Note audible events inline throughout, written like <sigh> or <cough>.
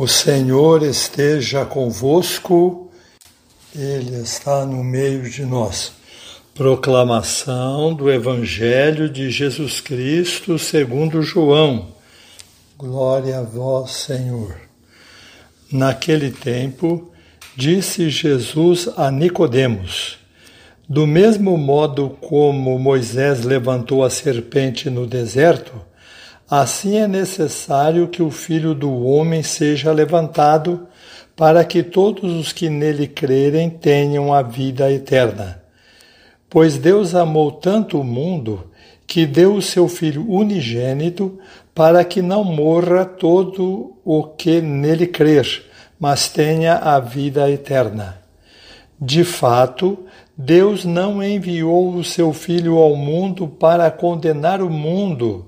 O Senhor esteja convosco, Ele está no meio de nós. Proclamação do Evangelho de Jesus Cristo segundo João. Glória a vós, Senhor. Naquele tempo, disse Jesus a Nicodemos: Do mesmo modo como Moisés levantou a serpente no deserto, Assim é necessário que o Filho do Homem seja levantado, para que todos os que nele crerem tenham a vida eterna. Pois Deus amou tanto o mundo que deu o seu Filho unigênito, para que não morra todo o que nele crer, mas tenha a vida eterna. De fato, Deus não enviou o seu Filho ao mundo para condenar o mundo,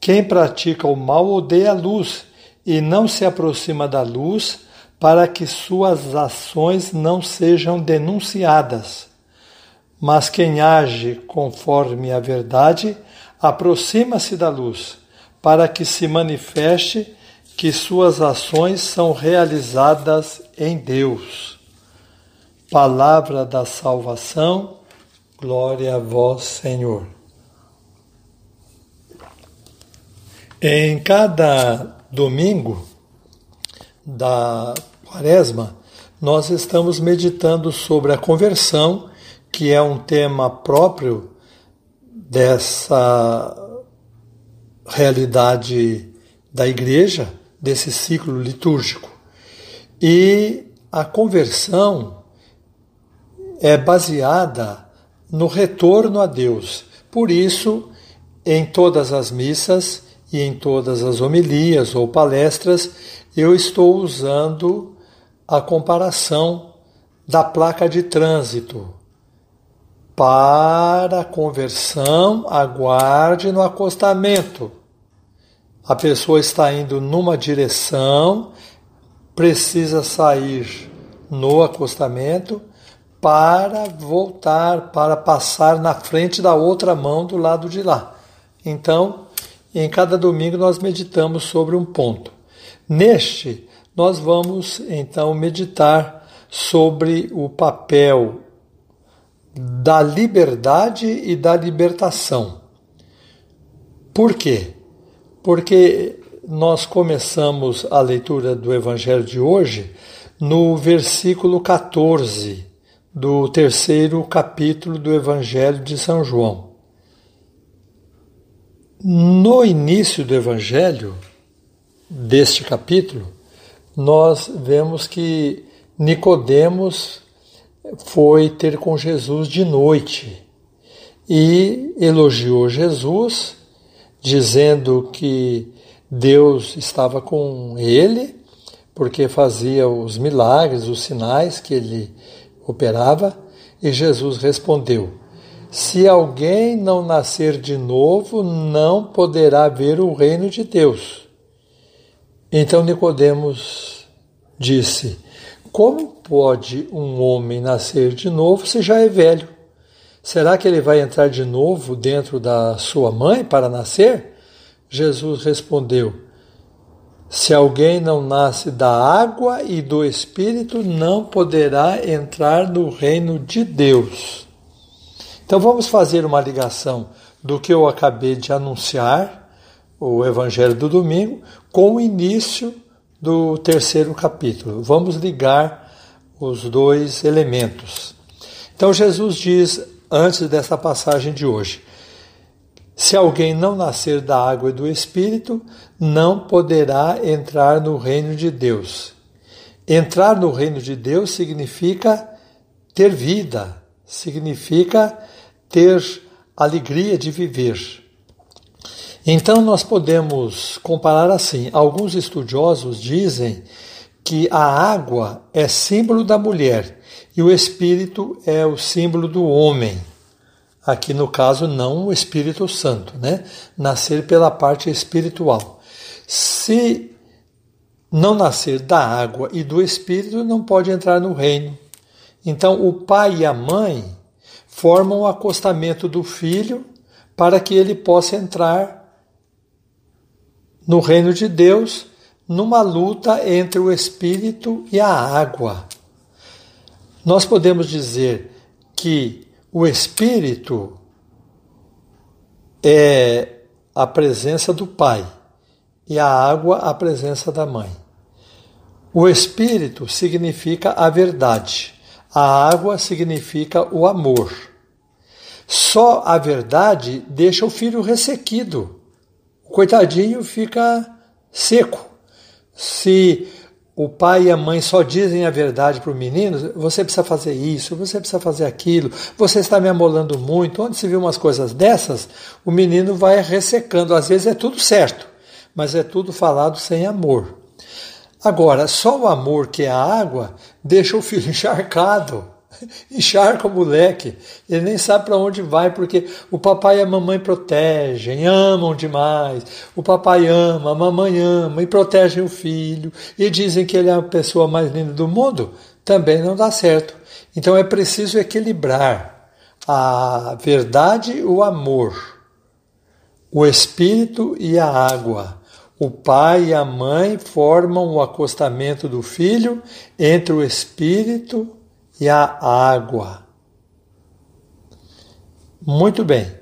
Quem pratica o mal odeia a luz e não se aproxima da luz para que suas ações não sejam denunciadas. Mas quem age conforme a verdade aproxima-se da luz, para que se manifeste que suas ações são realizadas em Deus. Palavra da salvação, glória a vós, Senhor. Em cada domingo da Quaresma, nós estamos meditando sobre a conversão, que é um tema próprio dessa realidade da igreja, desse ciclo litúrgico. E a conversão é baseada no retorno a Deus. Por isso, em todas as missas, e em todas as homilias ou palestras eu estou usando a comparação da placa de trânsito. Para conversão, aguarde no acostamento. A pessoa está indo numa direção, precisa sair no acostamento para voltar, para passar na frente da outra mão do lado de lá. Então, em cada domingo nós meditamos sobre um ponto. Neste, nós vamos então meditar sobre o papel da liberdade e da libertação. Por quê? Porque nós começamos a leitura do Evangelho de hoje no versículo 14 do terceiro capítulo do Evangelho de São João. No início do Evangelho, deste capítulo, nós vemos que Nicodemos foi ter com Jesus de noite e elogiou Jesus, dizendo que Deus estava com ele, porque fazia os milagres, os sinais que ele operava, e Jesus respondeu: se alguém não nascer de novo, não poderá ver o reino de Deus. Então Nicodemos disse: Como pode um homem nascer de novo se já é velho? Será que ele vai entrar de novo dentro da sua mãe para nascer? Jesus respondeu: Se alguém não nasce da água e do espírito, não poderá entrar no reino de Deus. Então vamos fazer uma ligação do que eu acabei de anunciar, o Evangelho do domingo, com o início do terceiro capítulo. Vamos ligar os dois elementos. Então Jesus diz, antes dessa passagem de hoje, se alguém não nascer da água e do Espírito, não poderá entrar no reino de Deus. Entrar no reino de Deus significa ter vida, significa ter alegria de viver. Então nós podemos comparar assim. Alguns estudiosos dizem que a água é símbolo da mulher e o espírito é o símbolo do homem. Aqui no caso não o Espírito Santo, né? Nascer pela parte espiritual. Se não nascer da água e do espírito, não pode entrar no reino. Então o pai e a mãe formam o acostamento do filho para que ele possa entrar no reino de Deus numa luta entre o espírito e a água. Nós podemos dizer que o espírito é a presença do pai e a água a presença da mãe. O espírito significa a verdade, a água significa o amor. Só a verdade deixa o filho ressequido. O coitadinho fica seco. Se o pai e a mãe só dizem a verdade para o menino, você precisa fazer isso, você precisa fazer aquilo, você está me amolando muito. Onde se viu umas coisas dessas, o menino vai ressecando. Às vezes é tudo certo, mas é tudo falado sem amor. Agora, só o amor que é a água deixa o filho <laughs> encharcado. Encharca o moleque, ele nem sabe para onde vai, porque o papai e a mamãe protegem, amam demais. O papai ama, a mamãe ama e protegem o filho e dizem que ele é a pessoa mais linda do mundo. Também não dá certo. Então é preciso equilibrar a verdade o amor, o espírito e a água. O pai e a mãe formam o acostamento do filho entre o espírito e a água. Muito bem.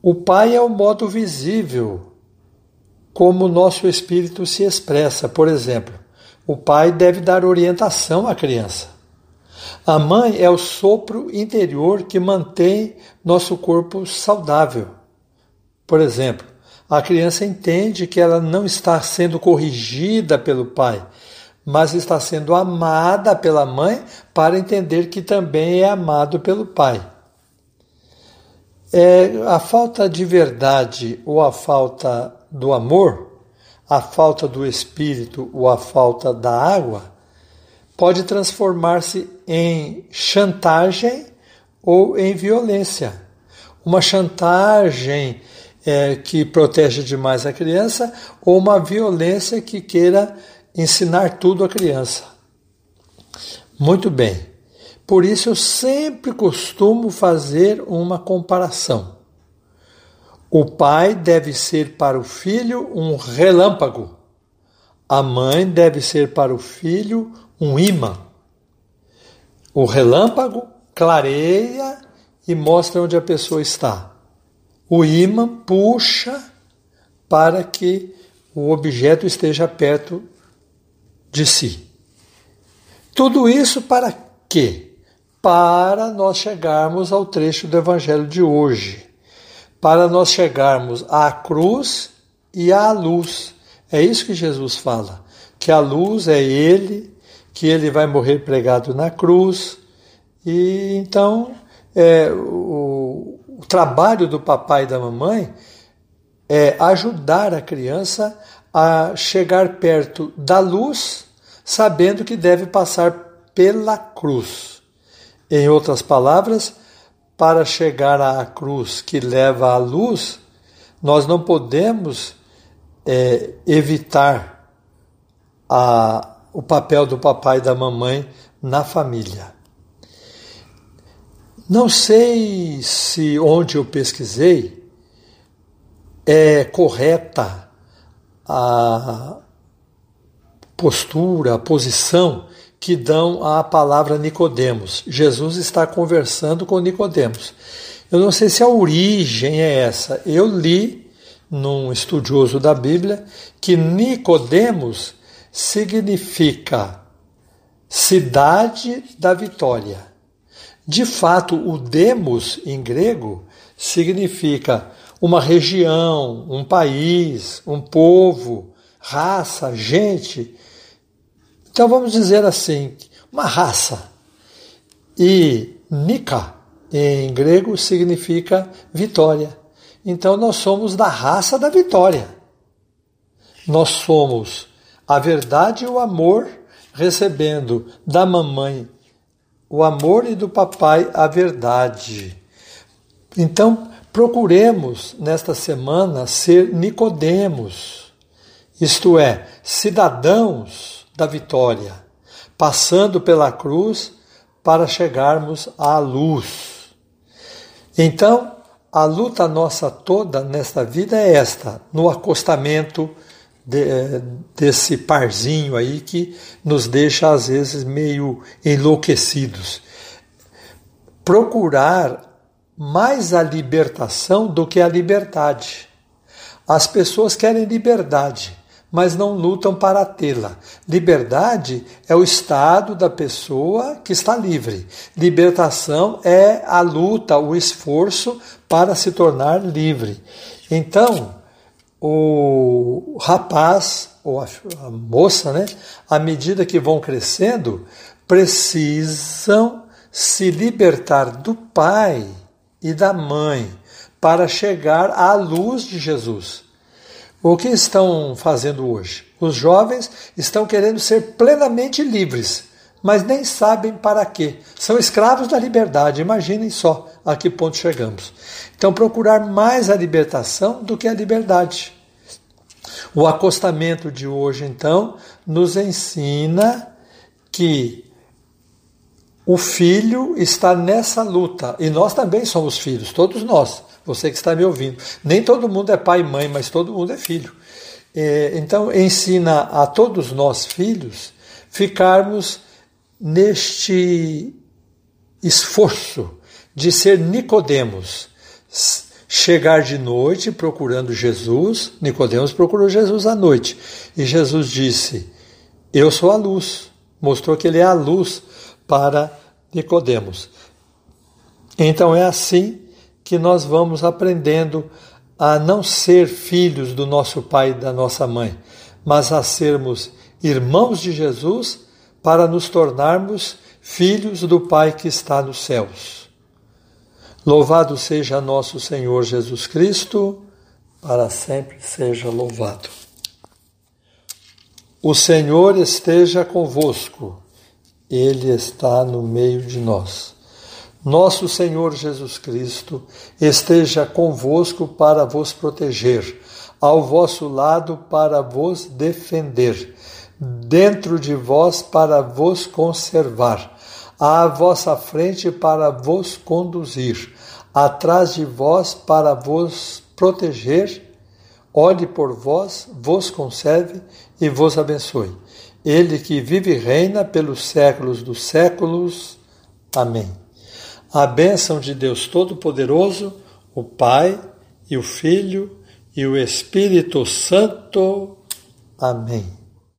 O Pai é o modo visível como o nosso espírito se expressa. Por exemplo, o pai deve dar orientação à criança. A mãe é o sopro interior que mantém nosso corpo saudável. Por exemplo, a criança entende que ela não está sendo corrigida pelo pai, mas está sendo amada pela mãe para entender que também é amado pelo pai. É, a falta de verdade ou a falta do amor, a falta do espírito ou a falta da água, pode transformar-se em chantagem ou em violência. Uma chantagem é, que protege demais a criança ou uma violência que queira ensinar tudo à criança. Muito bem. Por isso eu sempre costumo fazer uma comparação. O pai deve ser para o filho um relâmpago. A mãe deve ser para o filho um imã. O relâmpago clareia e mostra onde a pessoa está. O imã puxa para que o objeto esteja perto de si. Tudo isso para quê? Para nós chegarmos ao trecho do Evangelho de hoje, para nós chegarmos à cruz e à luz. É isso que Jesus fala, que a luz é Ele, que Ele vai morrer pregado na cruz. E então é, o, o trabalho do papai e da mamãe é ajudar a criança a chegar perto da luz, sabendo que deve passar pela cruz. Em outras palavras, para chegar à cruz que leva à luz, nós não podemos é, evitar a, o papel do papai e da mamãe na família. Não sei se onde eu pesquisei é correta a postura, a posição que dão à palavra Nicodemos. Jesus está conversando com Nicodemos. Eu não sei se a origem é essa. Eu li num estudioso da Bíblia que Nicodemos significa cidade da vitória. De fato, o demos em grego significa uma região, um país, um povo, raça, gente. Então vamos dizer assim, uma raça. E Nika, em grego, significa vitória. Então nós somos da raça da vitória. Nós somos a verdade e o amor, recebendo da mamãe o amor e do papai a verdade. Então, procuremos nesta semana ser Nicodemos, isto é, cidadãos da vitória, passando pela cruz para chegarmos à luz. Então, a luta nossa toda nesta vida é esta, no acostamento de, eh, desse parzinho aí que nos deixa às vezes meio enlouquecidos. Procurar mais a libertação do que a liberdade. As pessoas querem liberdade, mas não lutam para tê-la. Liberdade é o estado da pessoa que está livre. Libertação é a luta, o esforço para se tornar livre. Então, o rapaz ou a, a moça, né, à medida que vão crescendo, precisam se libertar do pai e da mãe para chegar à luz de Jesus. O que estão fazendo hoje? Os jovens estão querendo ser plenamente livres, mas nem sabem para quê. São escravos da liberdade. Imaginem só a que ponto chegamos. Então, procurar mais a libertação do que a liberdade. O acostamento de hoje, então, nos ensina que o filho está nessa luta e nós também somos filhos, todos nós. Você que está me ouvindo. Nem todo mundo é pai e mãe, mas todo mundo é filho. É, então, ensina a todos nós, filhos, ficarmos neste esforço de ser Nicodemos, chegar de noite procurando Jesus. Nicodemos procurou Jesus à noite e Jesus disse: Eu sou a luz. Mostrou que ele é a luz para Nicodemos. Então é assim que nós vamos aprendendo a não ser filhos do nosso pai e da nossa mãe, mas a sermos irmãos de Jesus para nos tornarmos filhos do Pai que está nos céus. Louvado seja nosso Senhor Jesus Cristo, para sempre seja louvado. O Senhor esteja convosco, Ele está no meio de nós. Nosso Senhor Jesus Cristo esteja convosco para vos proteger, ao vosso lado para vos defender, dentro de vós para vos conservar à vossa frente para vos conduzir, atrás de vós para vos proteger, olhe por vós, vos conserve e vos abençoe. Ele que vive e reina pelos séculos dos séculos. Amém. A bênção de Deus Todo-Poderoso, o Pai e o Filho e o Espírito Santo. Amém.